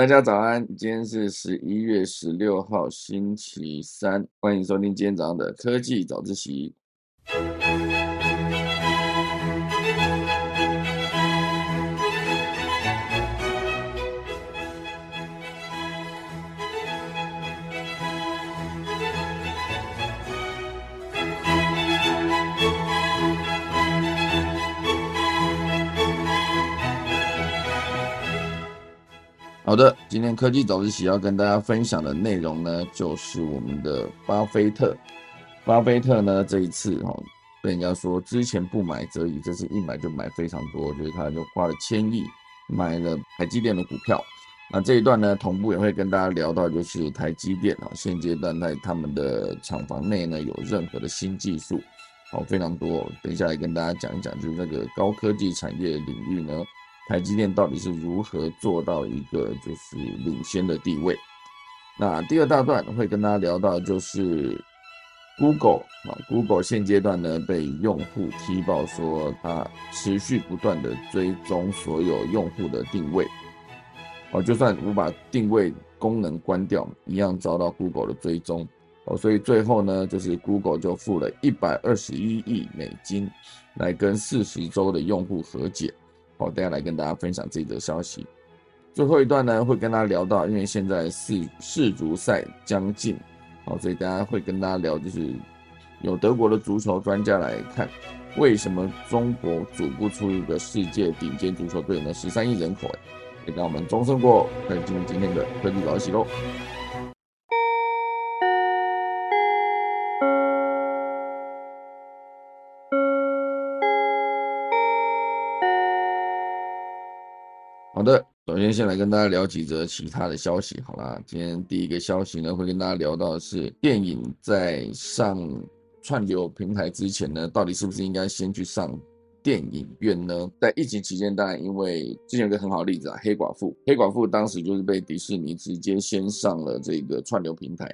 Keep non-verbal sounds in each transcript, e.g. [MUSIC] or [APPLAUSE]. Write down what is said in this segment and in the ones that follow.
大家早安，今天是十一月十六号，星期三，欢迎收听今天早上的科技早自习。好的，今天科技早自习要跟大家分享的内容呢，就是我们的巴菲特。巴菲特呢，这一次哈被人家说之前不买则已，这次一买就买非常多，就是他就花了千亿买了台积电的股票。那这一段呢，同步也会跟大家聊到，就是台积电啊，现阶段在他们的厂房内呢，有任何的新技术，好非常多。等一下来跟大家讲一讲，就是那个高科技产业领域呢。台积电到底是如何做到一个就是领先的地位？那第二大段会跟大家聊到，就是 Google 啊，Google 现阶段呢被用户踢爆说，它持续不断的追踪所有用户的定位，哦，就算我把定位功能关掉，一样遭到 Google 的追踪，哦，所以最后呢，就是 Google 就付了一百二十一亿美金来跟四十周的用户和解。好，等下来跟大家分享这则消息。最后一段呢，会跟大家聊到，因为现在世世足赛将近，好，所以大家会跟大家聊，就是有德国的足球专家来看，为什么中国组不出一个世界顶尖足球队呢？十三亿人口，也让我们钟声过，开始进入今天的科技早起喽。首先先来跟大家聊几则其他的消息。好啦，今天第一个消息呢，会跟大家聊到的是电影在上串流平台之前呢，到底是不是应该先去上电影院呢？在疫情期间，当然因为之前有个很好的例子啊，黑寡妇，黑寡妇当时就是被迪士尼直接先上了这个串流平台，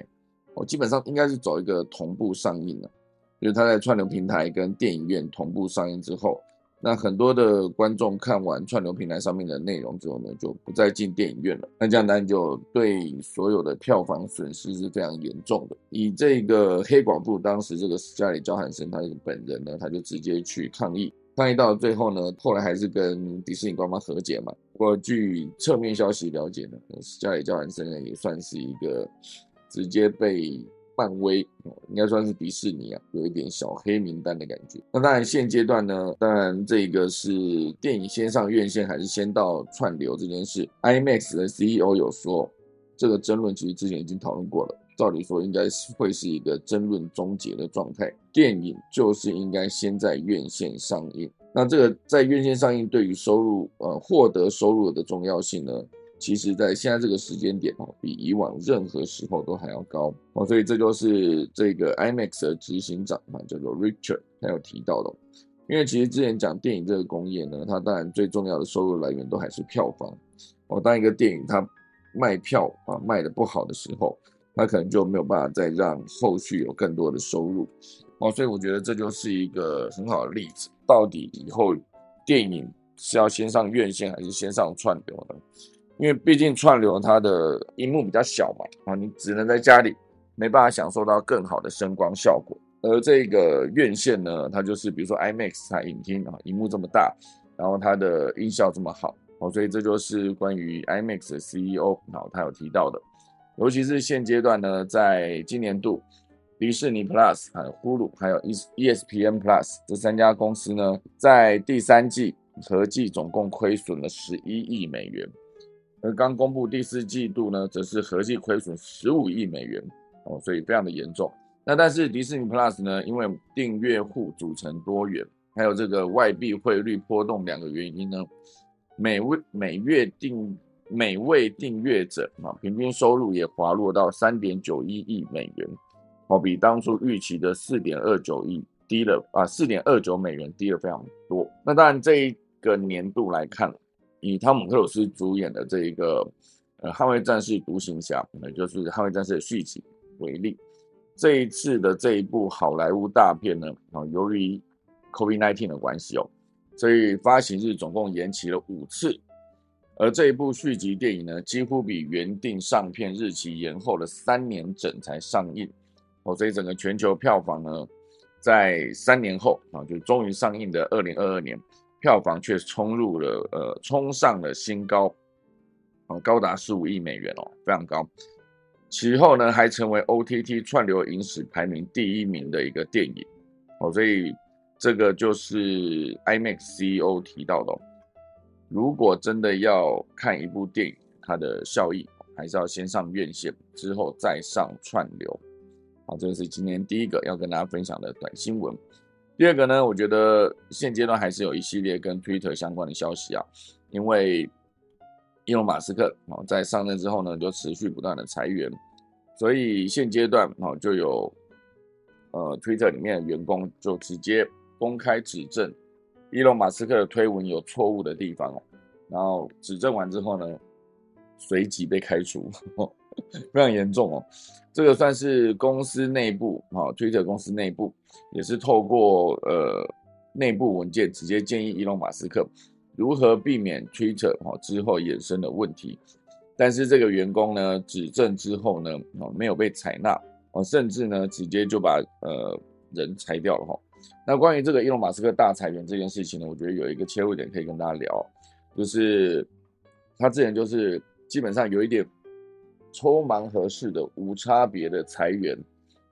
哦，基本上应该是走一个同步上映了，就是它在串流平台跟电影院同步上映之后。那很多的观众看完串流平台上面的内容之后呢，就不再进电影院了。那这样当然就对所有的票房损失是非常严重的。以这个黑寡妇当时这个斯嘉丽·焦汉森他本人呢，他就直接去抗议，抗议到最后呢，后来还是跟迪士尼官方和解嘛。不过据侧面消息了解呢，斯嘉丽·焦汉森呢也算是一个直接被。漫威应该算是迪士尼啊，有一点小黑名单的感觉。那当然现阶段呢，当然这个是电影先上院线还是先到串流这件事，IMAX 的 CEO 有说，这个争论其实之前已经讨论过了。照理说应该是会是一个争论终结的状态，电影就是应该先在院线上映。那这个在院线上映对于收入呃获得收入的重要性呢？其实，在现在这个时间点哦，比以往任何时候都还要高哦，所以这就是这个 IMAX 的执行长啊，叫做 Richard，他有提到的。因为其实之前讲电影这个工业呢，它当然最重要的收入来源都还是票房哦。当一个电影它卖票啊卖的不好的时候，它可能就没有办法再让后续有更多的收入哦。所以我觉得这就是一个很好的例子。到底以后电影是要先上院线还是先上串流呢？因为毕竟串流它的荧幕比较小嘛，啊，你只能在家里没办法享受到更好的声光效果。而这个院线呢，它就是比如说 IMAX 它影厅啊，荧幕这么大，然后它的音效这么好，哦，所以这就是关于 IMAX 的 CEO 啊，他有提到的。尤其是现阶段呢，在今年度，迪士尼 Plus、还有 Hulu、还有 E ESPN Plus 这三家公司呢，在第三季合计总共亏损了十一亿美元。而刚公布第四季度呢，则是合计亏损十五亿美元哦，所以非常的严重。那但是迪士尼 Plus 呢，因为订阅户组成多元，还有这个外币汇率波动两个原因呢，每位每月订每位订阅者啊，平均收入也滑落到三点九一亿美元哦，比当初预期的四点二九亿低了啊，四点二九美元低了非常多。那当然这一个年度来看。以汤姆·克鲁斯主演的这一个呃《捍卫战士：独行侠》，也就是《捍卫战士》的续集为例，这一次的这一部好莱坞大片呢，啊，由于 COVID-19 的关系哦，所以发行日总共延期了五次，而这一部续集电影呢，几乎比原定上片日期延后了三年整才上映，哦，所以整个全球票房呢，在三年后啊，就终于上映的二零二二年，票房却冲入了呃，冲上了新高，哦，高达十五亿美元哦，非常高。其后呢，还成为 OTT 串流影史排名第一名的一个电影，哦，所以。这个就是 IMAX CEO 提到的，如果真的要看一部电影，它的效益还是要先上院线，之后再上串流。好，这是今天第一个要跟大家分享的短新闻。第二个呢，我觉得现阶段还是有一系列跟 Twitter 相关的消息啊，因为伊隆马斯克啊在上任之后呢，就持续不断的裁员，所以现阶段啊就有呃 Twitter 里面的员工就直接。公开指证伊隆马斯克的推文有错误的地方哦，然后指证完之后呢，随即被开除，[LAUGHS] 非常严重哦。这个算是公司内部哈，Twitter 公司内部也是透过呃内部文件直接建议伊隆马斯克如何避免 Twitter 哈之后衍生的问题。但是这个员工呢指证之后呢，哦没有被采纳哦，甚至呢直接就把呃人裁掉了哈。那关于这个伊隆马斯克大裁员这件事情呢，我觉得有一个切入点可以跟大家聊，就是他之前就是基本上有一点抽盲盒式的无差别的裁员，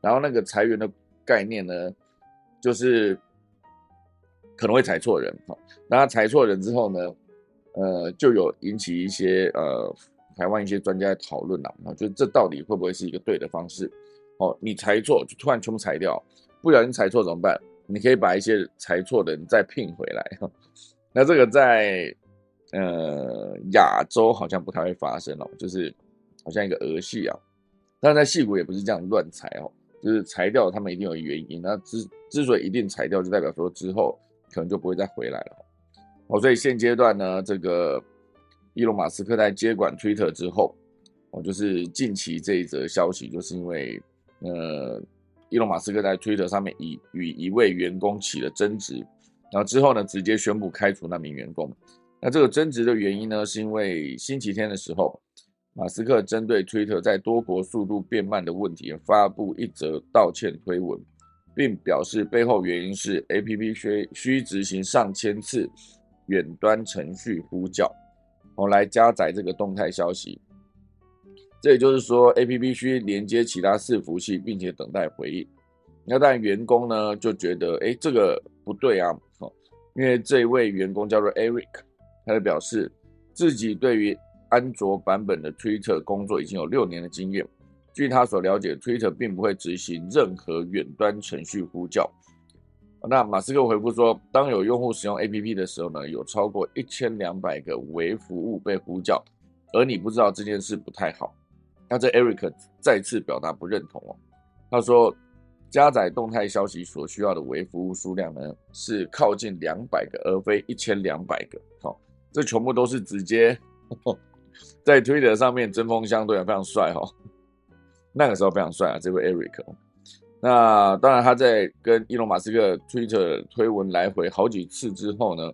然后那个裁员的概念呢，就是可能会裁错人哈，那裁错人之后呢，呃，就有引起一些呃台湾一些专家讨论了啊，就这到底会不会是一个对的方式？哦，你裁错就突然全部裁掉，不小心裁错怎么办？你可以把一些裁错的人再聘回来，那这个在呃亚洲好像不太会发生哦，就是好像一个儿戏啊，但在戏骨也不是这样乱裁哦，就是裁掉他们一定有原因，那之之所以一定裁掉，就代表说之后可能就不会再回来了哦，所以现阶段呢，这个伊隆马斯克在接管 Twitter 之后，哦，就是近期这一则消息，就是因为呃。伊隆马斯克在推特上面以与一位员工起了争执，然后之后呢，直接宣布开除那名员工。那这个争执的原因呢，是因为星期天的时候，马斯克针对推特在多国速度变慢的问题发布一则道歉推文，并表示背后原因是 A P P 需需执行上千次远端程序呼叫，我来加载这个动态消息。这也就是说，A P P 需连接其他伺服器，并且等待回应。那但员工呢就觉得，哎，这个不对啊，哦，因为这位员工叫做 Eric，他就表示自己对于安卓版本的 Twitter 工作已经有六年的经验。据他所了解，Twitter 并不会执行任何远端程序呼叫。那马斯克回复说，当有用户使用 A P P 的时候呢，有超过一千两百个微服务被呼叫，而你不知道这件事不太好。那这 Eric 再次表达不认同哦，他说加载动态消息所需要的微服务数量呢是靠近两百个，而非一千两百个。好，这全部都是直接 [LAUGHS] 在 Twitter 上面针锋相对，非常帅哈。那个时候非常帅啊，这位 Eric。那当然他在跟伊隆马斯克 Twitter 推文来回好几次之后呢，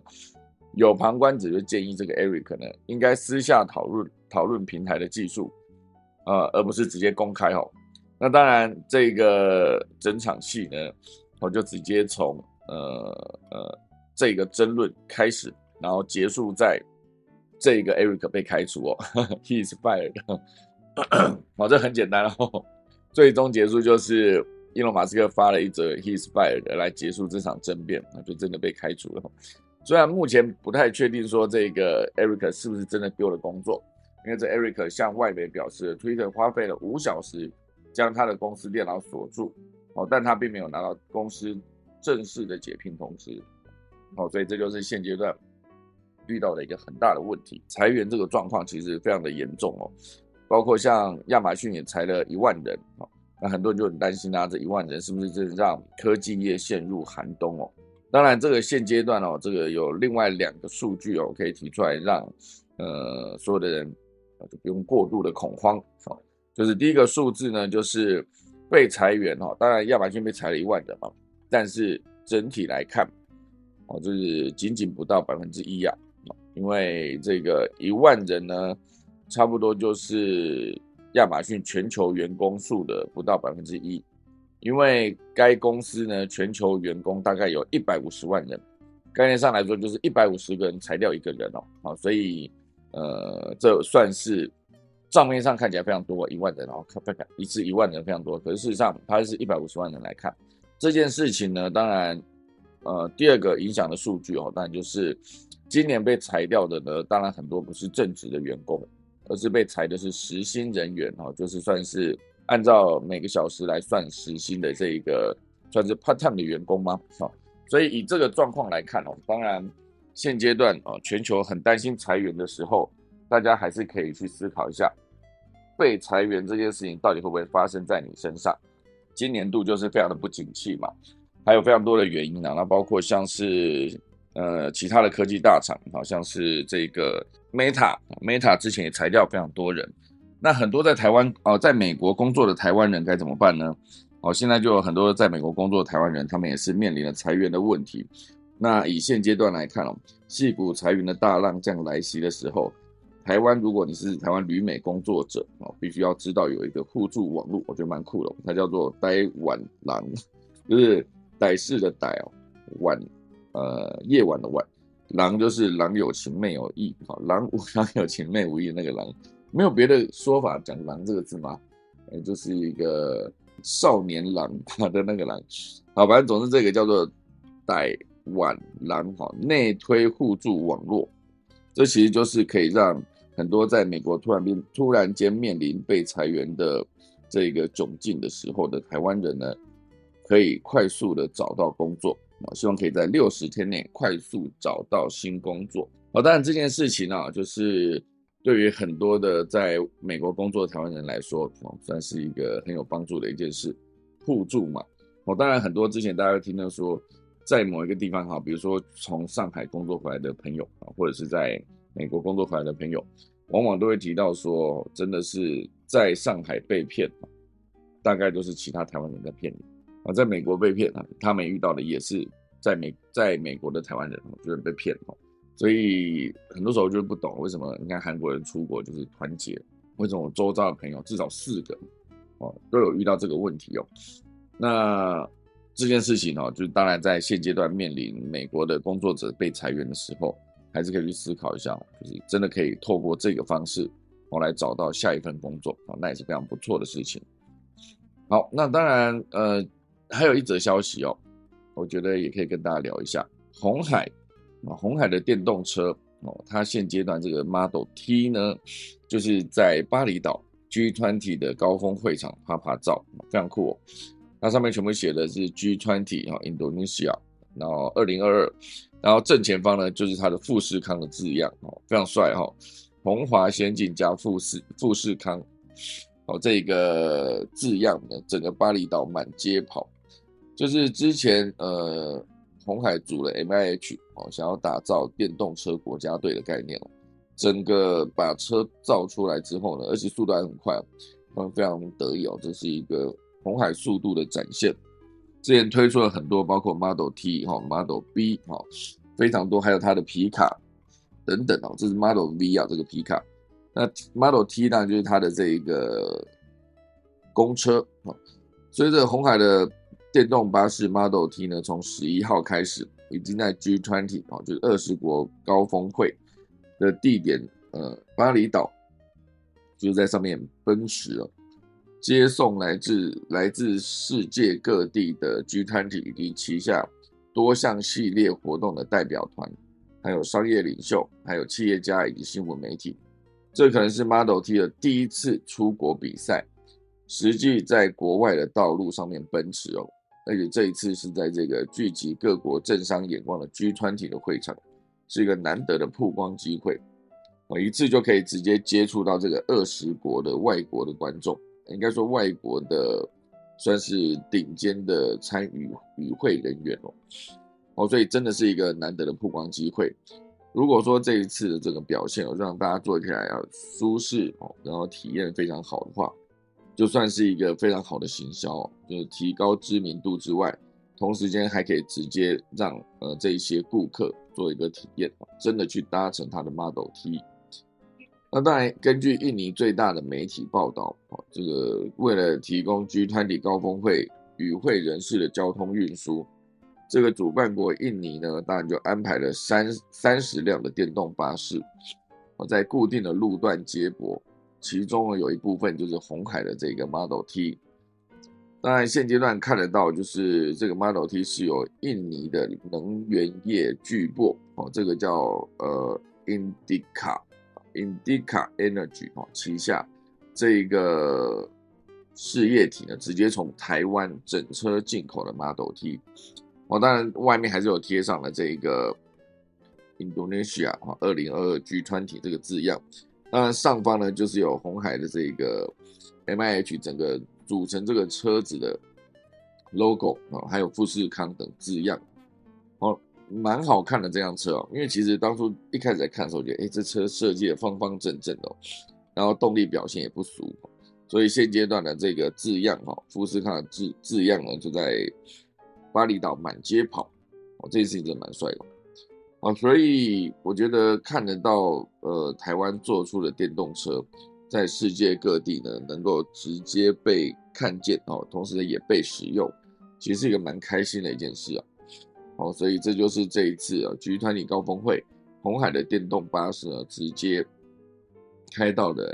有旁观者就建议这个 Eric 呢应该私下讨论讨论平台的技术。呃，而不是直接公开哦。那当然，这个整场戏呢，我就直接从呃呃这个争论开始，然后结束在这个 Eric 被开除哦，He is fired。[COUGHS] 好，这很简单哦。最终结束就是伊隆马斯克发了一则 He is fired 来结束这场争辩，那就真的被开除了。虽然目前不太确定说这个 Eric 是不是真的丢了工作。因为这 Eric 向外媒表示，Twitter 花费了五小时将他的公司电脑锁住，哦，但他并没有拿到公司正式的解聘通知，哦，所以这就是现阶段遇到了一个很大的问题。裁员这个状况其实非常的严重哦，包括像亚马逊也裁了一万人，哦，那很多人就很担心啊，这一万人是不是真的让科技业陷入寒冬哦？当然，这个现阶段哦，这个有另外两个数据哦，可以提出来让呃所有的人。就不用过度的恐慌，哦，就是第一个数字呢，就是被裁员哈，当然亚马逊被裁了一万人嘛，但是整体来看，哦，就是仅仅不到百分之一呀，因为这个一万人呢，差不多就是亚马逊全球员工数的不到百分之一。因为该公司呢，全球员工大概有一百五十万人，概念上来说就是一百五十个人裁掉一个人哦，好，所以呃，这算是账面上看起来非常多，一万人哦，看看一次一万人非常多，可是事实上它是一百五十万人来看这件事情呢，当然，呃，第二个影响的数据哦，当然就是今年被裁掉的呢，当然很多不是正职的员工，而是被裁的是实薪人员哦，就是算是。按照每个小时来算时薪的这一个算是 part time 的员工吗？好，所以以这个状况来看哦，当然现阶段哦，全球很担心裁员的时候，大家还是可以去思考一下，被裁员这件事情到底会不会发生在你身上？今年度就是非常的不景气嘛，还有非常多的原因啊，那包括像是呃其他的科技大厂，好像是这个 Meta，Meta 之前也裁掉非常多人。那很多在台湾哦，在美国工作的台湾人该怎么办呢？哦，现在就有很多在美国工作的台湾人，他们也是面临了裁员的问题。那以现阶段来看哦，戏股裁员的大浪这样来袭的时候，台湾如果你是台湾旅美工作者哦，必须要知道有一个互助网络，我觉得蛮酷的，它叫做“呆晚郎”，[LAUGHS] 就是歹事的歹哦，晚呃夜晚的晚，郎就是郎有情妹有意，好，郎郎 [LAUGHS] 有情妹无意那个郎。没有别的说法讲“狼”这个字吗？哎，就是一个少年郎的那个狼。好，反正总之这个叫做“歹晚狼”哈，内推互助网络，这其实就是可以让很多在美国突然变突然间面临被裁员的这个窘境的时候的台湾人呢，可以快速的找到工作啊，希望可以在六十天内快速找到新工作。哦，当然这件事情呢，就是。对于很多的在美国工作的台湾人来说，哦，算是一个很有帮助的一件事，互助嘛。哦，当然很多之前大家听到说，在某一个地方哈，比如说从上海工作回来的朋友啊，或者是在美国工作回来的朋友，往往都会提到说，真的是在上海被骗，大概都是其他台湾人在骗你啊，在美国被骗啊，他们遇到的也是在美在美国的台湾人，就是被骗哦。所以很多时候就是不懂为什么你看韩国人出国就是团结，为什么我周遭的朋友至少四个哦都有遇到这个问题哦？那这件事情哦，就当然在现阶段面临美国的工作者被裁员的时候，还是可以去思考一下，就是真的可以透过这个方式哦来找到下一份工作啊，那也是非常不错的事情。好，那当然呃还有一则消息哦，我觉得也可以跟大家聊一下红海。啊，红海的电动车哦，它现阶段这个 Model T 呢，就是在巴厘岛 G20 的高峰会场拍拍照，非常酷哦。它上面全部写的是 G20 哈，Indonesia，然后二零二二，然后正前方呢就是它的富士康的字样哦，非常帅哈。红华先进加富士富士康，哦，这个字样呢，整个巴厘岛满街跑，就是之前呃。红海组了 M I H 哦，想要打造电动车国家队的概念哦，整个把车造出来之后呢，而且速度还很快，他们非常得意哦，这是一个红海速度的展现。之前推出了很多，包括 Model T 哈、Model B 哈，非常多，还有它的皮卡等等哦，这是 Model V 啊，这个皮卡。那 Model T 当然就是它的这一个公车啊，所以这红海的。电动巴士 Model T 呢，从十一号开始，已经在 G20 啊，就是二十国高峰会的地点，呃，巴厘岛，就是在上面奔驰了，接送来自来自世界各地的 G20 以及旗下多项系列活动的代表团，还有商业领袖，还有企业家以及新闻媒体。这可能是 Model T 的第一次出国比赛，实际在国外的道路上面奔驰哦。而且这一次是在这个聚集各国政商眼光的 G20 的会场，是一个难得的曝光机会。我一次就可以直接接触到这个二十国的外国的观众，应该说外国的算是顶尖的参与与会人员哦。哦，所以真的是一个难得的曝光机会。如果说这一次的这个表现，让大家做起来要舒适哦，然后体验非常好的话。就算是一个非常好的行销，就是提高知名度之外，同时间还可以直接让呃这些顾客做一个体验，真的去搭乘他的 Model T。那当然，根据印尼最大的媒体报道，哦，这个为了提供 G20 高峰会与会人士的交通运输，这个主办国印尼呢，当然就安排了三三十辆的电动巴士，在固定的路段接驳，其中呢有一部分就是红海的这个 Model T。当然，现阶段看得到，就是这个 Model T 是由印尼的能源业巨擘，哦，这个叫呃 Indica。Indica Energy 哦，旗下这一个事业体呢，直接从台湾整车进口的 Model T 哦，当然外面还是有贴上了这一个 Indonesia 哈二零二二 G20 这个字样，当然上方呢就是有红海的这个 MIH 整个组成这个车子的 logo 啊，还有富士康等字样哦。蛮好看的这辆车哦，因为其实当初一开始在看的时候，觉得哎，这车设计的方方正正的，然后动力表现也不俗，所以现阶段的这个字样哈，富士康的字字样呢，就在巴厘岛满街跑，哦，这件事情真的蛮帅的，啊，所以我觉得看得到呃，台湾做出的电动车在世界各地呢，能够直接被看见哦，同时呢也被使用，其实是一个蛮开心的一件事啊。哦，所以这就是这一次啊，G20 高峰会，红海的电动巴士呢，直接开到了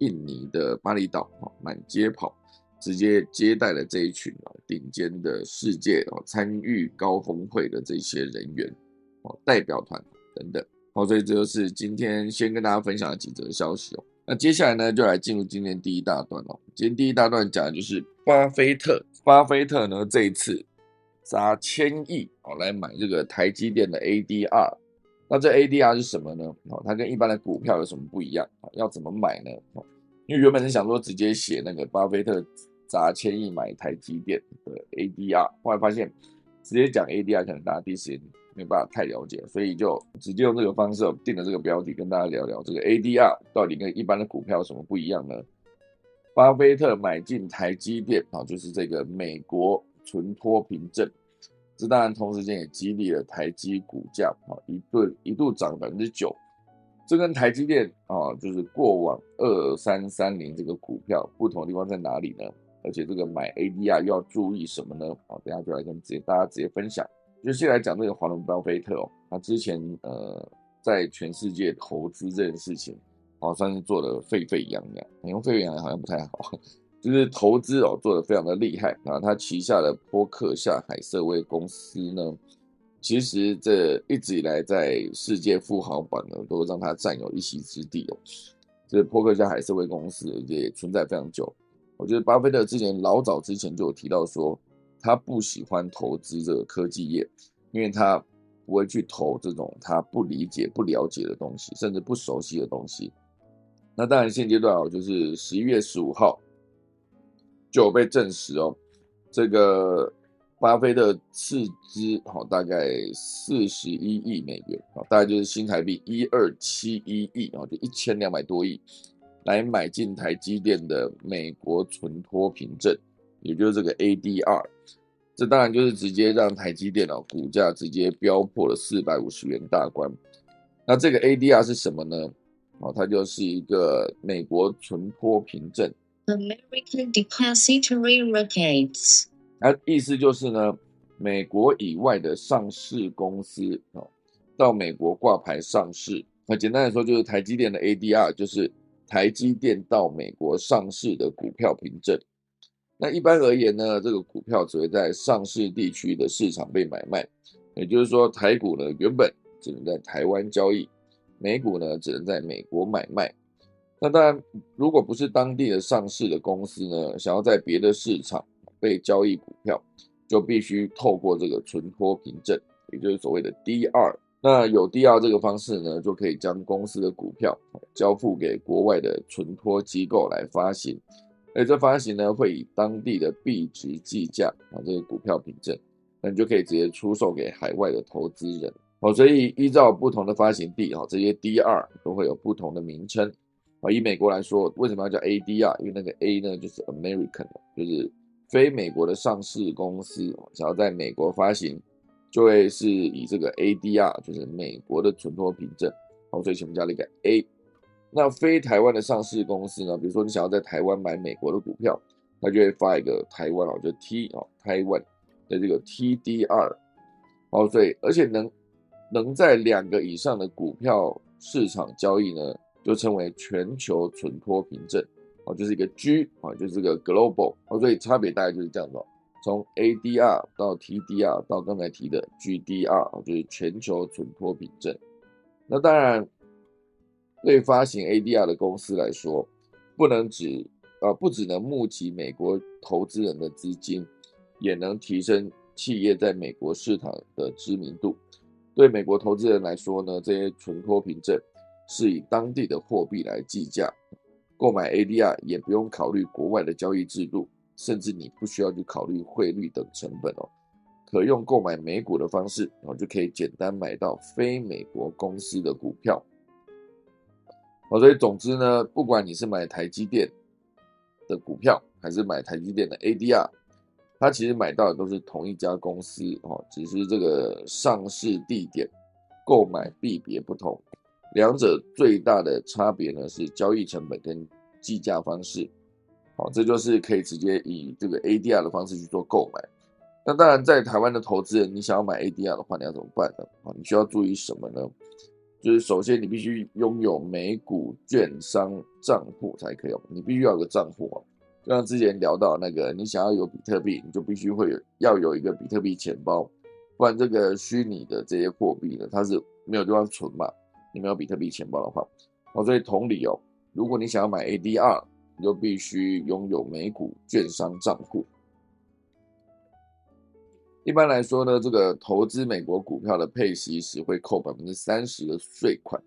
印尼的巴厘岛，哦，满街跑，直接接待了这一群啊顶尖的世界哦参与高峰会的这些人员，哦，代表团等等。好，所以这就是今天先跟大家分享的几则消息哦。那接下来呢，就来进入今天第一大段哦。今天第一大段讲的就是巴菲特，巴菲特呢这一次。砸千亿哦来买这个台积电的 ADR，那这 ADR 是什么呢？哦，它跟一般的股票有什么不一样啊？要怎么买呢？哦，因为原本是想说直接写那个巴菲特砸千亿买台积电的 ADR，后来发现直接讲 ADR 可能大家第一时间没办法太了解，所以就直接用这个方式定了这个标题，跟大家聊聊这个 ADR 到底跟一般的股票有什么不一样呢？巴菲特买进台积电啊，就是这个美国存托凭证。这当然同时间也激励了台积股价啊，一度一度涨百分之九。这跟台积电啊，就是过往二三三零这个股票不同的地方在哪里呢？而且这个买 ADR 要注意什么呢？啊，等下就来跟直接大家直接分享。就先来讲这个华伦巴菲特哦，他之前呃在全世界投资这件事情，好像是做的沸沸扬扬。用沸沸扬扬好像不太好。[LAUGHS] 就是投资哦，做的非常的厉害啊！他旗下的波克夏海瑟威公司呢，其实这一直以来在世界富豪榜呢，都让他占有一席之地哦。这波克夏海瑟威公司也存在非常久。我觉得巴菲特之前老早之前就有提到说，他不喜欢投资这个科技业，因为他不会去投这种他不理解、不了解的东西，甚至不熟悉的东西。那当然现阶段哦，就是十一月十五号。就被证实哦，这个巴菲特斥资好大概四十一亿美元啊，大概就是新台币一二七一亿啊，就一千两百多亿，来买进台积电的美国存托凭证，也就是这个 ADR，这当然就是直接让台积电脑股价直接飙破了四百五十元大关。那这个 ADR 是什么呢？哦，它就是一个美国存托凭证。American Depository Records，它意思就是呢，美国以外的上市公司哦，到美国挂牌上市。那简单来说，就是台积电的 ADR，就是台积电到美国上市的股票凭证。那一般而言呢，这个股票只会在上市地区的市场被买卖。也就是说，台股呢原本只能在台湾交易，美股呢只能在美国买卖。那当然，如果不是当地的上市的公司呢，想要在别的市场被交易股票，就必须透过这个存托凭证，也就是所谓的 DR。那有 DR 这个方式呢，就可以将公司的股票交付给国外的存托机构来发行，而这发行呢，会以当地的币值计价啊，这个股票凭证，那你就可以直接出售给海外的投资人。好，所以依照不同的发行地，哈，这些 DR 都会有不同的名称。啊，以美国来说，为什么要叫 ADR？因为那个 A 呢，就是 American，就是非美国的上市公司想要在美国发行，就会是以这个 ADR，就是美国的存托凭证，好，所以前面加了一个 A。那非台湾的上市公司呢，比如说你想要在台湾买美国的股票，它就会发一个台湾哦，就 T 哦，台湾的这个 TDR，哦，所以而且能能在两个以上的股票市场交易呢，就称为全球存托凭证。哦，就是一个 G 啊，就是这个 global 哦，所以差别大概就是这样的，从 ADR 到 TDR 到刚才提的 GDR 就是全球存托凭证。那当然，对发行 ADR 的公司来说，不能只啊，不只能募集美国投资人的资金，也能提升企业在美国市场的知名度。对美国投资人来说呢，这些存托凭证是以当地的货币来计价。购买 ADR 也不用考虑国外的交易制度，甚至你不需要去考虑汇率等成本哦，可用购买美股的方式，然后就可以简单买到非美国公司的股票。哦，所以总之呢，不管你是买台积电的股票，还是买台积电的 ADR，它其实买到的都是同一家公司哦，只是这个上市地点、购买币别不同。两者最大的差别呢是交易成本跟计价方式，好，这就是可以直接以这个 ADR 的方式去做购买。那当然，在台湾的投资人，你想要买 ADR 的话，你要怎么办呢？啊，你需要注意什么呢？就是首先你必须拥有美股券商账户才可以哦，你必须要有个账户哦。就像之前聊到那个，你想要有比特币，你就必须会有要有一个比特币钱包，不然这个虚拟的这些货币呢，它是没有地方存嘛。你没有比特币钱包的话，哦，所以同理哦，如果你想要买 ADR，你就必须拥有美股券商账户。一般来说呢，这个投资美国股票的配息时会扣百分之三十的税款。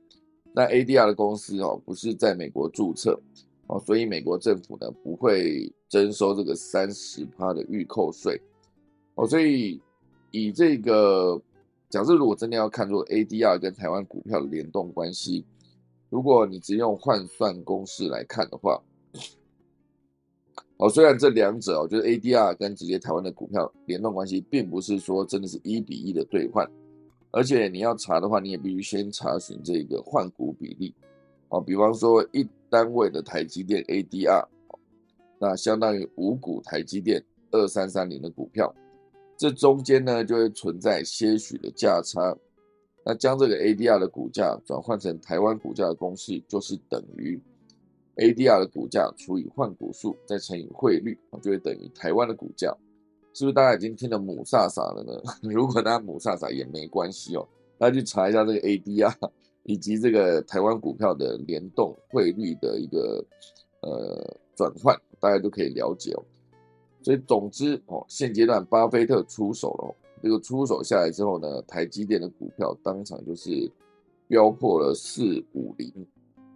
那 ADR 的公司哦，不是在美国注册哦，所以美国政府呢不会征收这个三十趴的预扣税哦，所以以这个。假设如果真的要看作 ADR 跟台湾股票的联动关系，如果你只用换算公式来看的话，哦，虽然这两者哦，就是 ADR 跟直接台湾的股票联动关系，并不是说真的是一比一的兑换，而且你要查的话，你也必须先查询这个换股比例，哦，比方说一单位的台积电 ADR，那相当于五股台积电二三三零的股票。这中间呢，就会存在些许的价差。那将这个 ADR 的股价转换成台湾股价的公式，就是等于 ADR 的股价除以换股数，再乘以汇率，就会等于台湾的股价。是不是大家已经听得母萨萨了呢？[LAUGHS] 如果大家母萨萨也没关系哦，大家去查一下这个 ADR 以及这个台湾股票的联动汇率的一个呃转换，大家都可以了解哦。所以总之哦，现阶段巴菲特出手了，这个出手下来之后呢，台积电的股票当场就是飙破了四五零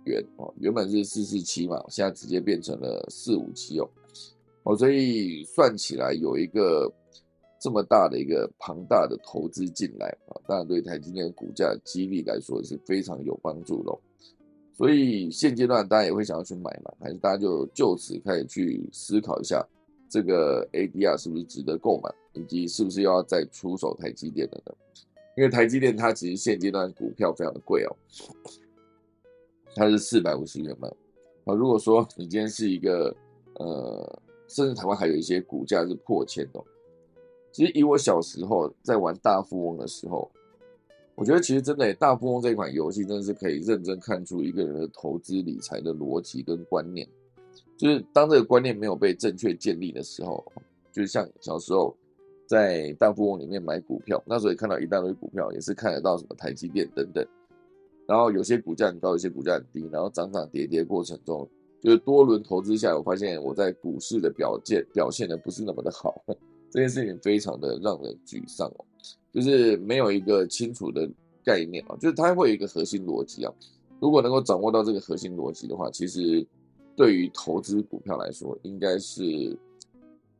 元哦，原本是四四七嘛，现在直接变成了四五七哦，哦，所以算起来有一个这么大的一个庞大的投资进来啊，当然对台积电股价激励来说是非常有帮助的。所以现阶段大家也会想要去买嘛，还是大家就就此开始去思考一下。这个 ADR 是不是值得购买，以及是不是又要再出手台积电的呢？因为台积电它其实现阶段股票非常的贵哦，它是四百五十元嘛。啊，如果说你今天是一个呃，甚至台湾还有一些股价是破千的，其实以我小时候在玩大富翁的时候，我觉得其实真的大富翁这款游戏真的是可以认真看出一个人的投资理财的逻辑跟观念。就是当这个观念没有被正确建立的时候，就像小时候在大富翁里面买股票，那时候也看到一大堆股票，也是看得到什么台积电等等，然后有些股价很高，有些股价很低，然后涨涨跌跌过程中，就是多轮投资下来，我发现我在股市的表现表现的不是那么的好，这件事情非常的让人沮丧哦，就是没有一个清楚的概念啊，就是它会有一个核心逻辑啊，如果能够掌握到这个核心逻辑的话，其实。对于投资股票来说，应该是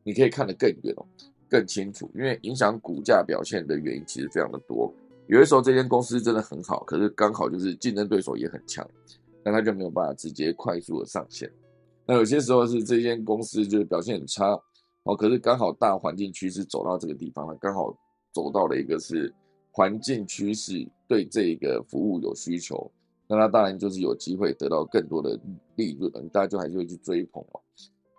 你可以看得更远哦，更清楚，因为影响股价表现的原因其实非常的多。有的时候这间公司真的很好，可是刚好就是竞争对手也很强，那他就没有办法直接快速的上线。那有些时候是这间公司就是表现很差，哦，可是刚好大环境趋势走到这个地方了，刚好走到了一个是环境趋势对这个服务有需求，那它当然就是有机会得到更多的利润，大家就还是会去追捧嘛。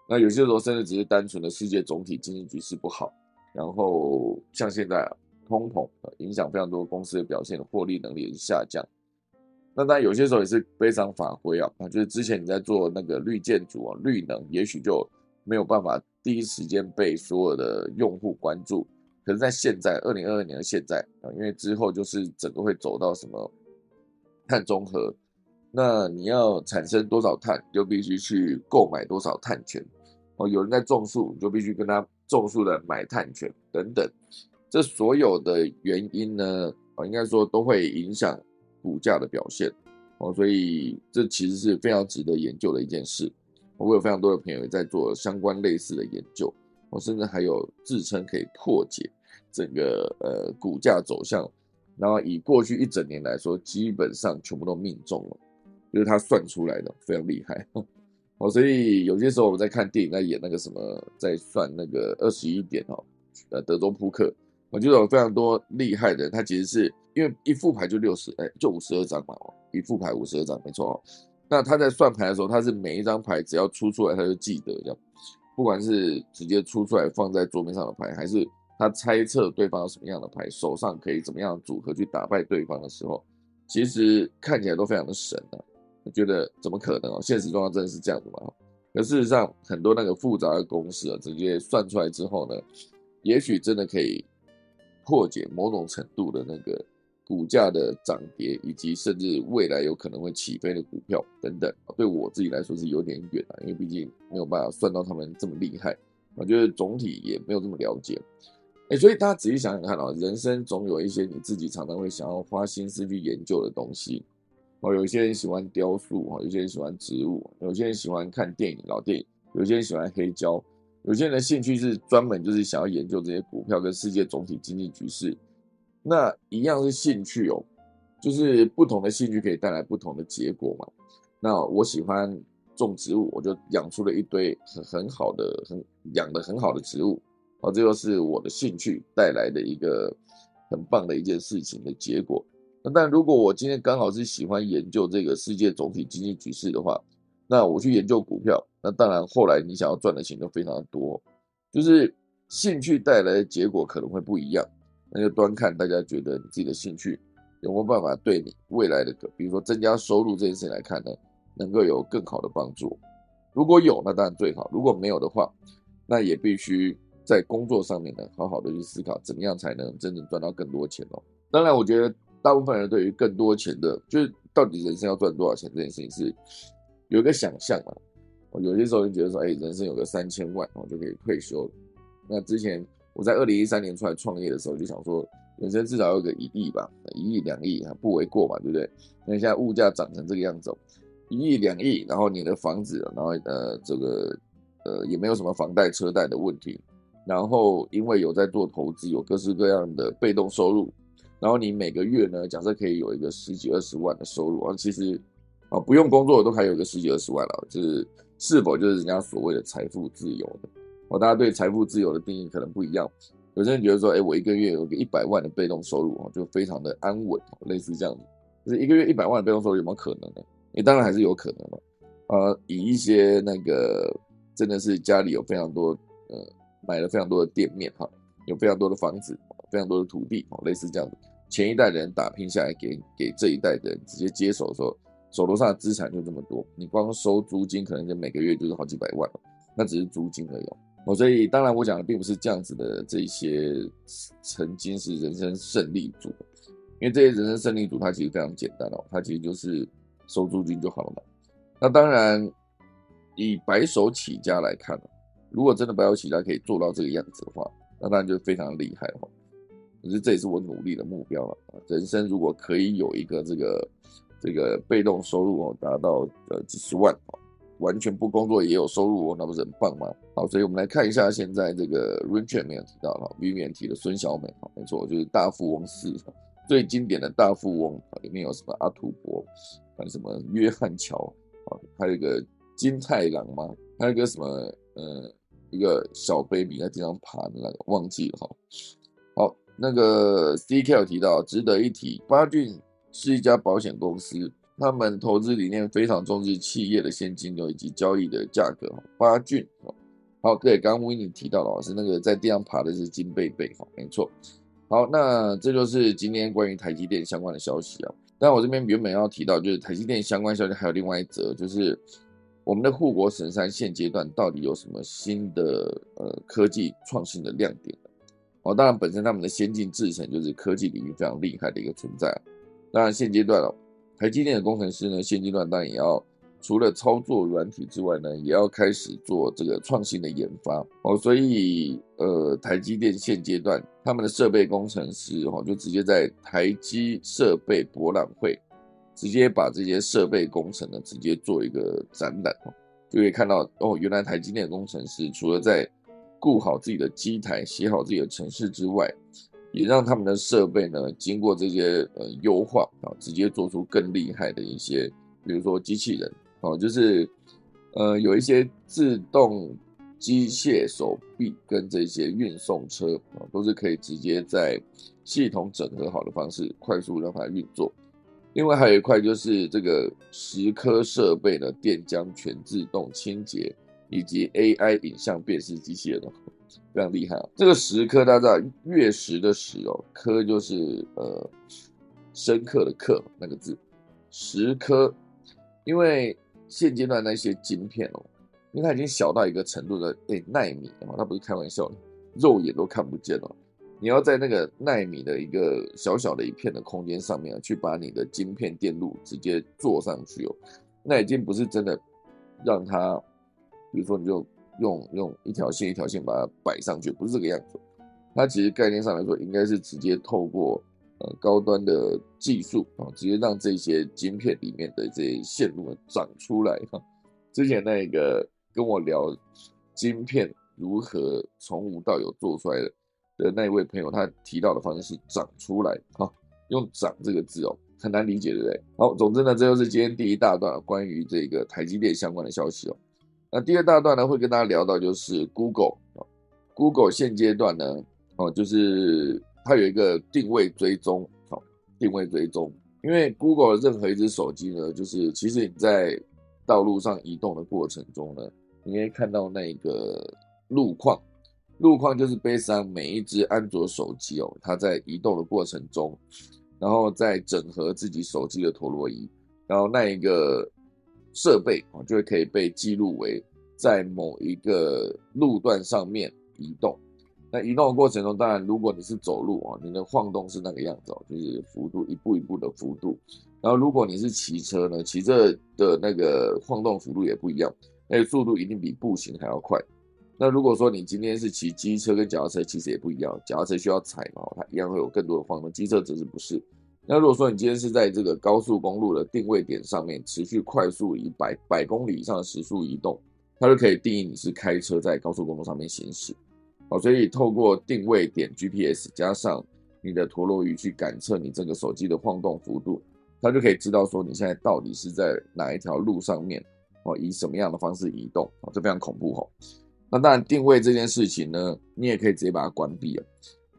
那有些时候甚至只是单纯的世界总体经济局势不好，然后像现在，通膨影响非常多公司的表现，获利能力也是下降。那当然有些时候也是非常法规啊，就是之前你在做那个绿建筑啊、绿能，也许就没有办法第一时间被所有的用户关注。可是，在现在二零二二年的现在啊，因为之后就是整个会走到什么碳中和，那你要产生多少碳，就必须去购买多少碳权。哦，有人在种树，你就必须跟他种树的买碳权等等。这所有的原因呢，啊，应该说都会影响。股价的表现哦，所以这其实是非常值得研究的一件事。我有非常多的朋友在做相关类似的研究，我甚至还有自称可以破解整个呃股价走向，然后以过去一整年来说，基本上全部都命中了，就是他算出来的非常厉害 [LAUGHS] 哦。所以有些时候我们在看电影，在演那个什么，在算那个二十一点哦，呃，德州扑克。我觉得有非常多厉害的，他其实是因为一副牌就六十，哎，就五十二张嘛，一副牌五十二张，没错哦。那他在算牌的时候，他是每一张牌只要出出来，他就记得这样，不管是直接出出来放在桌面上的牌，还是他猜测对方什么样的牌，手上可以怎么样组合去打败对方的时候，其实看起来都非常的神啊。我觉得怎么可能哦？现实状况真的是这样子吗？可事实上，很多那个复杂的公式啊，直接算出来之后呢，也许真的可以。破解某种程度的那个股价的涨跌，以及甚至未来有可能会起飞的股票等等，对我自己来说是有点远啊，因为毕竟没有办法算到他们这么厉害。我觉得总体也没有这么了解。哎，所以大家仔细想想看啊，人生总有一些你自己常常会想要花心思去研究的东西。哦，有些人喜欢雕塑啊，有些人喜欢植物，有些人喜欢看电影老电影，有些人喜欢黑胶。有些人的兴趣是专门就是想要研究这些股票跟世界总体经济局势，那一样是兴趣哦，就是不同的兴趣可以带来不同的结果嘛。那我喜欢种植物，我就养出了一堆很很好的、很养的很好的植物，哦，这就是我的兴趣带来的一个很棒的一件事情的结果。那但如果我今天刚好是喜欢研究这个世界总体经济局势的话，那我去研究股票，那当然后来你想要赚的钱就非常的多，就是兴趣带来的结果可能会不一样，那就端看大家觉得你自己的兴趣有没有办法对你未来的，比如说增加收入这件事情来看呢，能够有更好的帮助。如果有，那当然最好；如果没有的话，那也必须在工作上面呢，好好的去思考怎么样才能真正赚到更多钱哦。当然，我觉得大部分人对于更多钱的，就是到底人生要赚多少钱这件事情是。有一个想象啊，我有些时候就觉得说，哎，人生有个三千万，我就可以退休了。那之前我在二零一三年出来创业的时候，就想说，人生至少有个一亿吧，一亿两亿啊，不为过嘛，对不对？那现在物价涨成这个样子，一亿两亿，然后你的房子，然后呃，这个呃也没有什么房贷车贷的问题，然后因为有在做投资，有各式各样的被动收入，然后你每个月呢，假设可以有一个十几二十万的收入啊，其实。啊，不用工作都还有个十几二十万了，就是是否就是人家所谓的财富自由的？哦，大家对财富自由的定义可能不一样。有些人觉得说，哎，我一个月有个一百万的被动收入啊，就非常的安稳，类似这样子。就是一个月一百万的被动收入有没有可能呢？你当然还是有可能的。呃，以一些那个真的是家里有非常多，呃，买了非常多的店面哈，有非常多的房子，非常多的土地，哦，类似这样子。前一代的人打拼下来，给给这一代的人直接接手的时候。手头上的资产就这么多，你光收租金可能就每个月就是好几百万了，那只是租金而已。哦，所以当然我讲的并不是这样子的，这些曾经是人生胜利组，因为这些人生胜利组它其实非常简单哦，它其实就是收租金就好了嘛。那当然以白手起家来看，如果真的白手起家可以做到这个样子的话，那当然就非常厉害哦。可是这也是我努力的目标了。人生如果可以有一个这个。这个被动收入哦，达到呃几十万哦，完全不工作也有收入哦，那不是很棒吗？好，所以我们来看一下现在这个 r i c h a r d 没有提到哈，Vivian 提的孙小美哈，没错，就是大富翁四最经典的大富翁啊，里面有什么阿土伯，还有什么约翰乔啊，还有一个金太郎吗？还有一个什么呃一个小 baby 在地上爬的那个，忘记了哈。好，那个 CK 有提到，值得一提，八骏是一家保险公司，他们投资理念非常重视企业的现金流以及交易的价格。八骏，好，对，刚刚 Winnie 提到了，是那个在地上爬的是金贝贝，哈，没错。好，那这就是今天关于台积电相关的消息啊。但我这边原本要提到，就是台积电相关消息还有另外一则，就是我们的护国神山现阶段到底有什么新的呃科技创新的亮点？哦，当然本身他们的先进制程就是科技领域非常厉害的一个存在。当然现阶段哦，台积电的工程师呢，现阶段当然也要。除了操作软体之外呢，也要开始做这个创新的研发哦。所以，呃，台积电现阶段他们的设备工程师哦，就直接在台积设备博览会，直接把这些设备工程呢，直接做一个展览哦，就可以看到哦，原来台积电的工程师除了在顾好自己的机台、写好自己的程式之外，也让他们的设备呢，经过这些呃优化啊，直接做出更厉害的一些，比如说机器人。哦，就是，呃，有一些自动机械手臂跟这些运送车啊，都是可以直接在系统整合好的方式，快速让它运作。另外还有一块就是这个十颗设备的电浆全自动清洁，以及 AI 影像辨识机器人，非常厉害啊！这个十颗大家知道，月食的十哦，颗就是呃深刻的刻那个字，十颗，因为。现阶段那些晶片哦，因为它已经小到一个程度的，哎，纳米哦，它不是开玩笑的，肉眼都看不见哦。你要在那个纳米的一个小小的一片的空间上面啊去把你的晶片电路直接做上去哦，那已经不是真的让它，比如说你就用用一条线一条线把它摆上去，不是这个样子。它其实概念上来说，应该是直接透过。呃，高端的技术啊，直接让这些晶片里面的这些线路长出来哈。之前那个跟我聊晶片如何从无到有做出来的的那一位朋友，他提到的方式是长出来哈，用“长”这个字哦，很难理解，对不对？好，总之呢，这就是今天第一大段关于这个台积电相关的消息哦。那第二大段呢，会跟大家聊到就是 Google 啊，Google 现阶段呢，哦，就是。它有一个定位追踪，好，定位追踪，因为 Google 的任何一只手机呢，就是其实你在道路上移动的过程中呢，你可以看到那个路况，路况就是背上每一只安卓手机哦，它在移动的过程中，然后再整合自己手机的陀螺仪，然后那一个设备啊，就会可以被记录为在某一个路段上面移动。那移动的过程中，当然，如果你是走路啊，你的晃动是那个样子哦，就是幅度一步一步的幅度。然后，如果你是骑车呢，骑车的那个晃动幅度也不一样，那个速度一定比步行还要快。那如果说你今天是骑机车跟脚踏车，其实也不一样，脚踏车需要踩嘛，它一样会有更多的晃动，机车只是不是。那如果说你今天是在这个高速公路的定位点上面，持续快速以百百公里以上的时速移动，它就可以定义你是开车在高速公路上面行驶。哦，所以透过定位点 GPS 加上你的陀螺仪去感测你这个手机的晃动幅度，它就可以知道说你现在到底是在哪一条路上面哦，以什么样的方式移动哦，这非常恐怖哦。那当然定位这件事情呢，你也可以直接把它关闭了，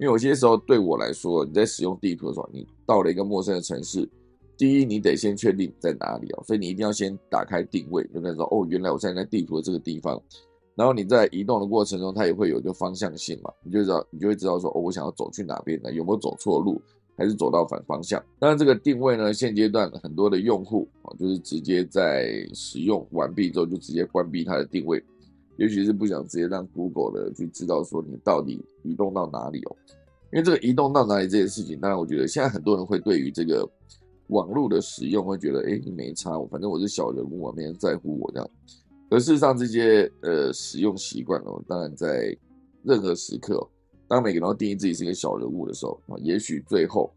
因为有些时候对我来说，你在使用地图的时候，你到了一个陌生的城市，第一你得先确定在哪里哦，所以你一定要先打开定位，就跟说哦，原来我现在在地图的这个地方。然后你在移动的过程中，它也会有一个方向性嘛，你就知道，你就会知道说，哦，我想要走去哪边呢？有没有走错路，还是走到反方向？当然，这个定位呢，现阶段很多的用户啊，就是直接在使用完毕之后就直接关闭它的定位，也许是不想直接让 Google 的去知道说你到底移动到哪里哦。因为这个移动到哪里这件事情，当然我觉得现在很多人会对于这个网络的使用会觉得，哎，你没差，反正我是小人物啊，没人在乎我这样。而事实上，这些呃使用习惯哦，当然在任何时刻，当每个人都定义自己是一个小人物的时候啊，也许最后，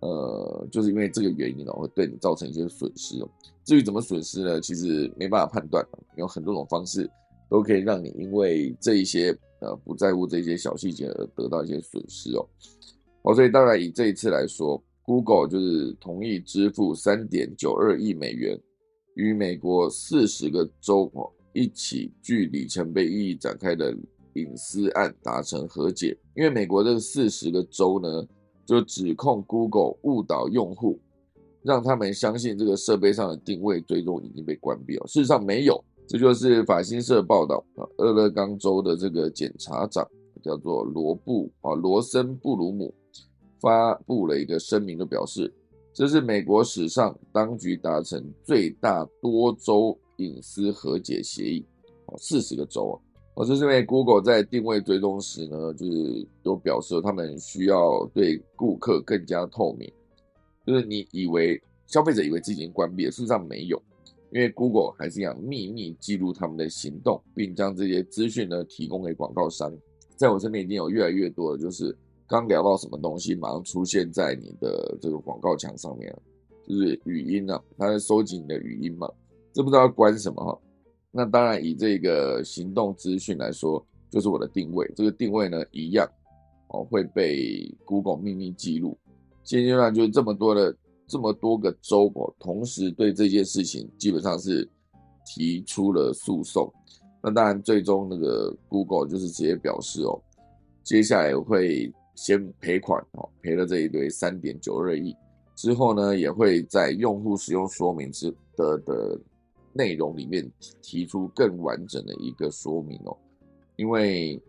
呃，就是因为这个原因哦，会对你造成一些损失哦。至于怎么损失呢？其实没办法判断，有很多种方式都可以让你因为这一些呃不在乎这些小细节而得到一些损失哦。哦，所以当然以这一次来说，Google 就是同意支付三点九二亿美元。与美国四十个州哦一起具里程碑意义展开的隐私案达成和解。因为美国这四十个州呢，就指控 Google 误导用户，让他们相信这个设备上的定位追踪已经被关闭了。事实上没有，这就是法新社报道啊，俄勒冈州的这个检察长叫做罗布啊罗森布鲁姆发布了一个声明，就表示。这是美国史上当局达成最大多州隐私和解协议，啊，四十个州啊，哦，这是因为 Google 在定位追踪时呢，就是有表示他们需要对顾客更加透明，就是你以为消费者以为自己已经关闭了，事实上没有，因为 Google 还是想秘密记录他们的行动，并将这些资讯呢提供给广告商。在我身边已经有越来越多的就是。刚聊到什么东西，马上出现在你的这个广告墙上面，就是语音啊，它在收集你的语音嘛，这不知道关什么哈。那当然以这个行动资讯来说，就是我的定位，这个定位呢一样哦会被 Google 秘密记录。现阶段就是这么多的这么多个州哦，同时对这件事情基本上是提出了诉讼。那当然最终那个 Google 就是直接表示哦，接下来会。先赔款哦，赔了这一堆三点九二亿之后呢，也会在用户使用说明之的的内容里面提出更完整的一个说明哦。因为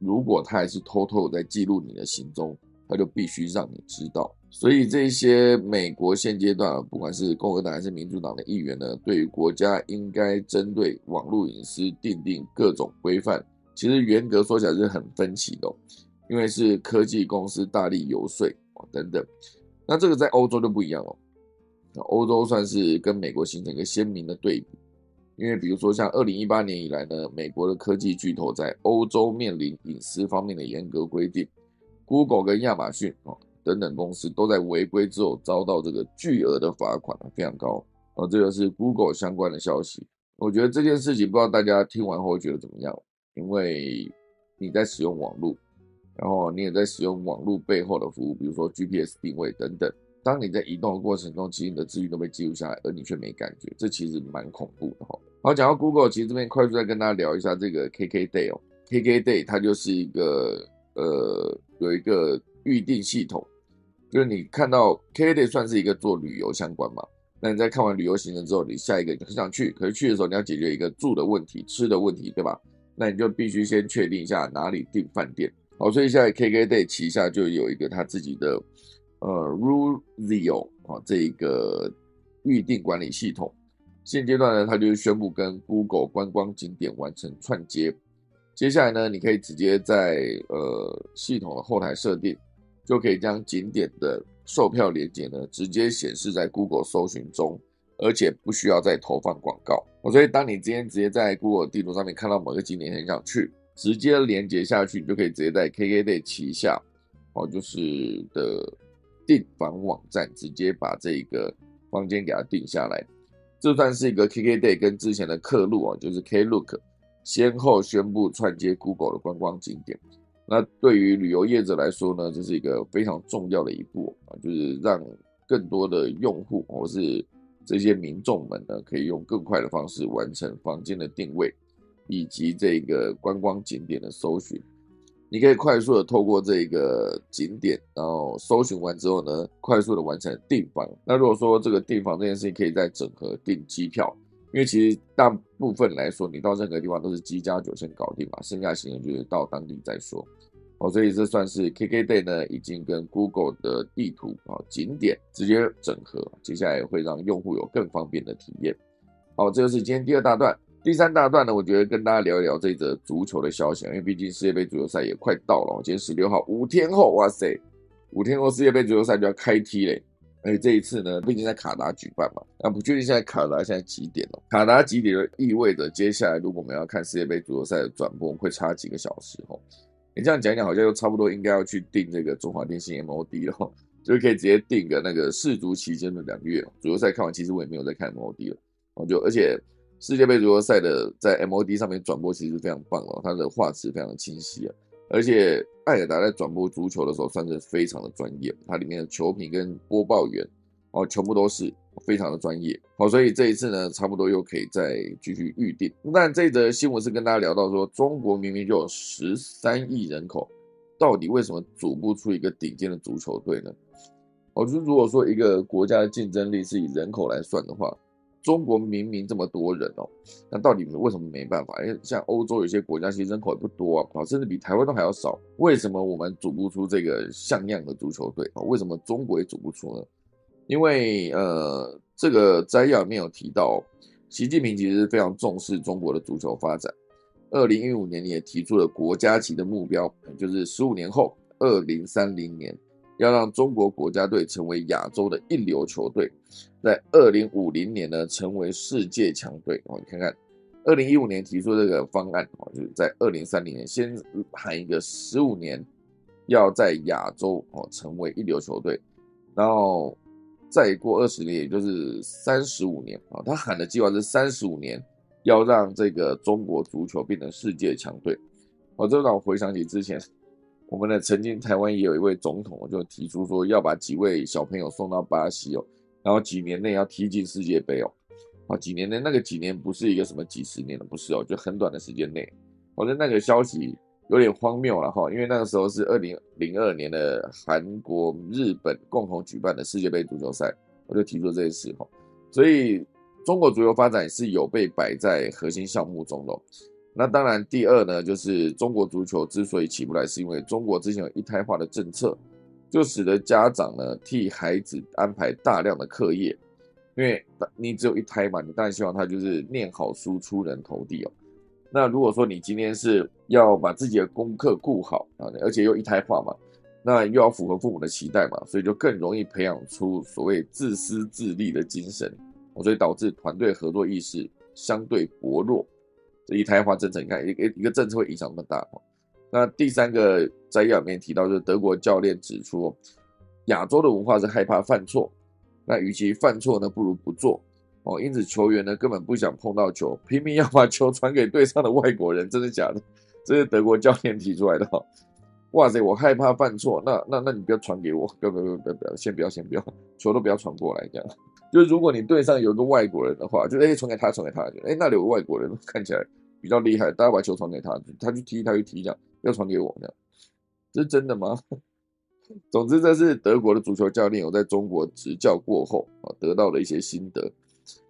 如果他还是偷偷在记录你的行踪，他就必须让你知道。所以这些美国现阶段不管是共和党还是民主党的议员呢，对于国家应该针对网络隐私定定各种规范，其实严格说起来是很分歧的。因为是科技公司大力游说啊等等，那这个在欧洲就不一样哦。欧洲算是跟美国形成一个鲜明的对比，因为比如说像二零一八年以来呢，美国的科技巨头在欧洲面临隐私方面的严格规定，Google 跟亚马逊哦等等公司都在违规之后遭到这个巨额的罚款，非常高。哦，这个是 Google 相关的消息。我觉得这件事情不知道大家听完后觉得怎么样，因为你在使用网络。然后你也在使用网络背后的服务，比如说 GPS 定位等等。当你在移动的过程中，其实你的资讯都被记录下来，而你却没感觉，这其实蛮恐怖的哈。好，讲到 Google，其实这边快速再跟大家聊一下这个 KKday 哦。KKday 它就是一个呃有一个预定系统，就是你看到 KKday 算是一个做旅游相关嘛。那你在看完旅游行程之后，你下一个你很想去，可是去的时候你要解决一个住的问题、吃的问题，对吧？那你就必须先确定一下哪里订饭店。好，所以现在 KKday 旗下就有一个他自己的呃 Ruzio 啊这一个预定管理系统。现阶段呢，他就是宣布跟 Google 观光景点完成串接。接下来呢，你可以直接在呃系统的后台设定，就可以将景点的售票链接呢直接显示在 Google 搜寻中，而且不需要再投放广告。所以当你今天直接在 Google 地图上面看到某个景点很想去。直接连接下去，你就可以直接在 KKday 旗下，哦，就是的订房网站，直接把这个房间给它定下来。这算是一个 KKday 跟之前的客路啊，就是 Klook 先后宣布串接 Google 的观光景点。那对于旅游业者来说呢，这是一个非常重要的一步啊，就是让更多的用户或是这些民众们呢，可以用更快的方式完成房间的定位。以及这个观光景点的搜寻，你可以快速的透过这个景点，然后搜寻完之后呢，快速的完成订房。那如果说这个订房这件事情可以再整合订机票，因为其实大部分来说，你到任何地方都是机加酒先搞定嘛，剩下行程就是到当地再说。哦，所以这算是 KKday 呢已经跟 Google 的地图啊景点直接整合，接下来会让用户有更方便的体验。好，这就是今天第二大段。第三大段呢，我觉得跟大家聊一聊这则足球的消息，因为毕竟世界杯足球赛也快到了。今天十六号，五天后，哇塞，五天后世界杯足球赛就要开踢嘞！而且这一次呢，毕竟在卡达举办嘛，那不确定现在卡达现在几点哦？卡达几点就意味着接下来如果我们要看世界杯足球赛的转播，会差几个小时哦。你这样讲讲，好像又差不多应该要去订这个中华电信 MOD 了，就是可以直接订个那个世足期间的两个月足球赛看完，其实我也没有在看 MOD 了，我就而且。世界杯足球赛的在 MOD 上面转播其实非常棒哦，它的画质非常的清晰啊，而且艾尔达在转播足球的时候算是非常的专业，它里面的球评跟播报员哦全部都是非常的专业。好，所以这一次呢，差不多又可以再继续预定。但这则新闻是跟大家聊到说，中国明明就有十三亿人口，到底为什么组不出一个顶尖的足球队呢？哦，就是如果说一个国家的竞争力是以人口来算的话，中国明明这么多人哦，那到底为什么没办法？因为像欧洲有些国家其实人口也不多啊，甚至比台湾都还要少。为什么我们组不出这个像样的足球队啊？为什么中国也组不出呢？因为呃，这个摘要里面有提到，习近平其实非常重视中国的足球发展。二零一五年也提出了国家级的目标，就是十五年后，二零三零年。要让中国国家队成为亚洲的一流球队，在二零五零年呢成为世界强队哦。你看看，二零一五年提出这个方案哦，就是在二零三零年先喊一个十五年，要在亚洲哦成为一流球队，然后再过二十年，也就是三十五年啊。他喊的计划是三十五年要让这个中国足球变成世界强队。哦，这让我回想起之前。我们的曾经台湾也有一位总统，就提出说要把几位小朋友送到巴西哦，然后几年内要踢进世界杯哦，啊，几年内那个几年不是一个什么几十年的，不是哦，就很短的时间内。我觉得那个消息有点荒谬了哈，因为那个时候是二零零二年的韩国、日本共同举办的世界杯足球赛，我就提出这件事哈，所以中国足球发展是有被摆在核心项目中的。那当然，第二呢，就是中国足球之所以起不来，是因为中国之前有一胎化的政策，就使得家长呢替孩子安排大量的课业，因为你只有一胎嘛，你当然希望他就是念好书、出人头地哦。那如果说你今天是要把自己的功课顾好啊，而且又一胎化嘛，那又要符合父母的期待嘛，所以就更容易培养出所谓自私自利的精神，所以导致团队合作意识相对薄弱。这一胎化政策，你看一个一个政策会影响那么大那第三个摘要里面提到，就是德国教练指出，亚洲的文化是害怕犯错，那与其犯错呢，不如不做哦。因此球员呢根本不想碰到球，拼命要把球传给队上的外国人，真的假的？这是德国教练提出来的哈。哇塞，我害怕犯错，那那那你不要传给我，不要不要不要不要，先不要先不要，球都不要传过来这样。就是如果你队上有个外国人的话，就哎传给他传给他，哎那里有个外国人看起来比较厉害，大家把球传给他，他去踢他去踢这样，要传给我这样，这是真的吗？[LAUGHS] 总之这是德国的足球教练我在中国执教过后啊得到的一些心得。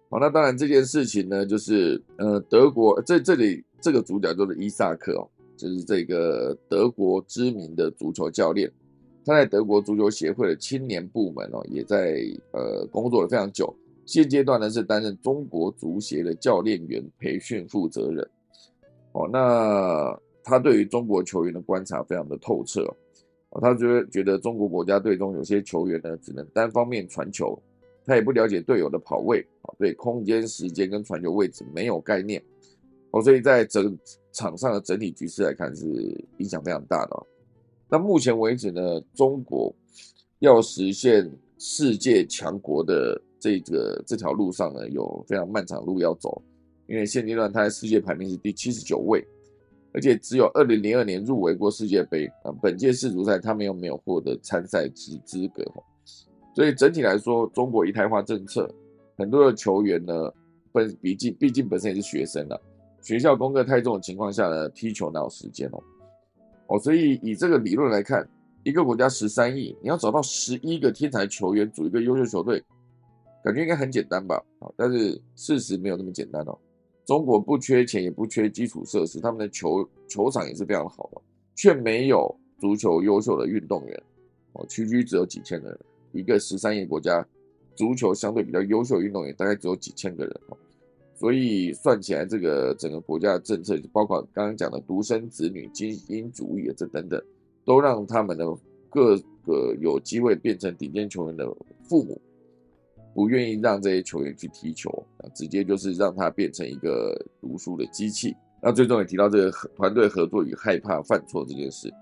好，那当然这件事情呢，就是呃德国这这里这个主角就是伊萨克哦，就是这个德国知名的足球教练。他在德国足球协会的青年部门哦，也在呃工作了非常久。现阶段呢是担任中国足协的教练员培训负责人。哦，那他对于中国球员的观察非常的透彻哦，他觉得觉得中国国家队中有些球员呢只能单方面传球，他也不了解队友的跑位啊，对空间、时间跟传球位置没有概念哦，所以在整场上的整体局势来看是影响非常大的。那目前为止呢，中国要实现世界强国的这个这条路上呢，有非常漫长路要走。因为现阶段它在世界排名是第七十九位，而且只有二零零二年入围过世界杯啊，本届世足赛他们又没有获得参赛资资格。所以整体来说，中国一胎化政策，很多的球员呢，本毕竟毕竟本身也是学生了，学校功课太重的情况下呢，踢球哪有时间哦？哦，所以以这个理论来看，一个国家十三亿，你要找到十一个天才球员组一个优秀球队，感觉应该很简单吧？啊，但是事实没有那么简单哦。中国不缺钱，也不缺基础设施，他们的球球场也是非常好的，却没有足球优秀的运动员。哦，区区只有几千人，一个十三亿国家，足球相对比较优秀运动员大概只有几千个人哦。所以算起来，这个整个国家的政策，包括刚刚讲的独生子女、精英主义这等等，都让他们的各个有机会变成顶尖球员的父母，不愿意让这些球员去踢球啊，直接就是让他变成一个读书的机器。那最终也提到这个团队合作与害怕犯错这件事，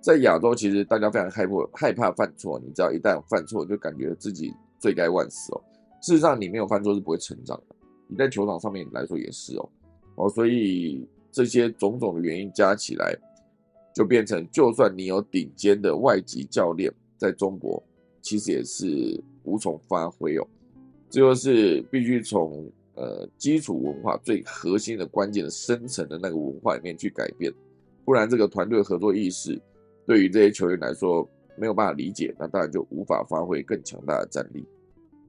在亚洲其实大家非常害怕害怕犯错，你知道一旦犯错就感觉自己罪该万死哦。事实上，你没有犯错是不会成长的。你在球场上面来说也是哦，哦，所以这些种种的原因加起来，就变成就算你有顶尖的外籍教练，在中国其实也是无从发挥哦。这就是必须从呃基础文化最核心的关键的深层的那个文化里面去改变，不然这个团队合作意识对于这些球员来说没有办法理解，那当然就无法发挥更强大的战力。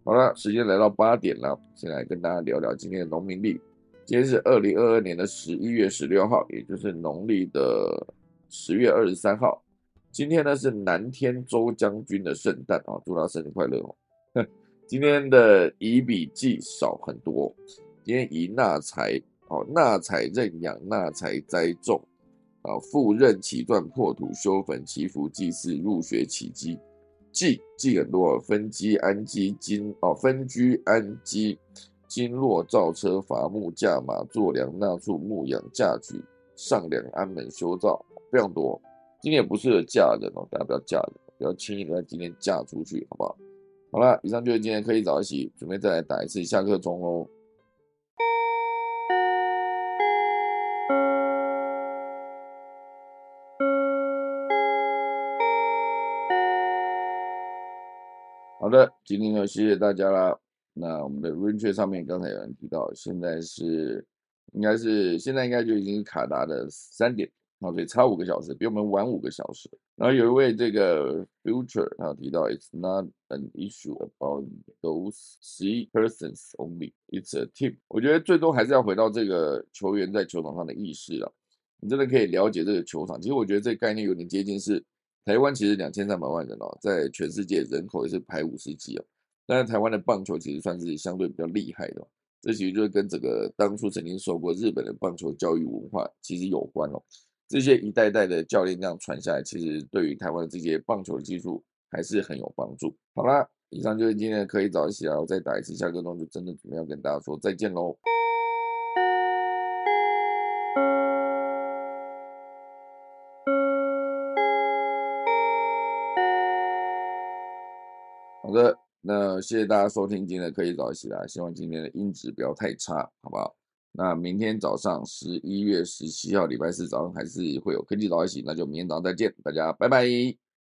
好了，时间来到八点了，先来跟大家聊聊今天的农民历。今天是二零二二年的十一月十六号，也就是农历的十月二十三号。今天呢是南天周将军的圣诞啊，祝他生日快乐哦。今天的乙比季少很多，今天乙纳财哦，纳财认养，纳财栽种啊，复任起断破土修坟祈福祭祀入学起基，祭祭很多，分基安基金哦，分居安基。经络造车伐木架马坐梁纳畜牧养嫁娶上梁安门修造非常多。今天也不适合嫁人哦，大家不要嫁人，不要轻易在今天嫁出去，好不好？好了，以上就是今天可以早起，准备再来打一次下课钟哦。好的，今天就谢谢大家啦。那我们的 r a n g e 上面刚才有人提到，现在是应该是现在应该就已经是卡达的三点，啊，所以差五个小时，比我们晚五个小时。然后有一位这个 Future 他提到，It's not an issue about those three persons only, it's a team。我觉得最多还是要回到这个球员在球场上的意识啊，你真的可以了解这个球场。其实我觉得这个概念有点接近是台湾其实两千三百万人哦，在全世界人口也是排五十几哦。但是台湾的棒球其实算是相对比较厉害的，这其实就跟整个当初曾经受过日本的棒球教育文化其实有关哦。这些一代代的教练这样传下来，其实对于台湾的这些棒球技术还是很有帮助。好啦，以上就是今天的可以早一起啊，我再打一次下课钟，就真的准备要跟大家说再见喽。好的。那谢谢大家收听今天的科技早起啦，希望今天的音质不要太差，好不好？那明天早上十一月十七号礼拜四早上还是会有科技早起，那就明天早上再见，大家拜拜。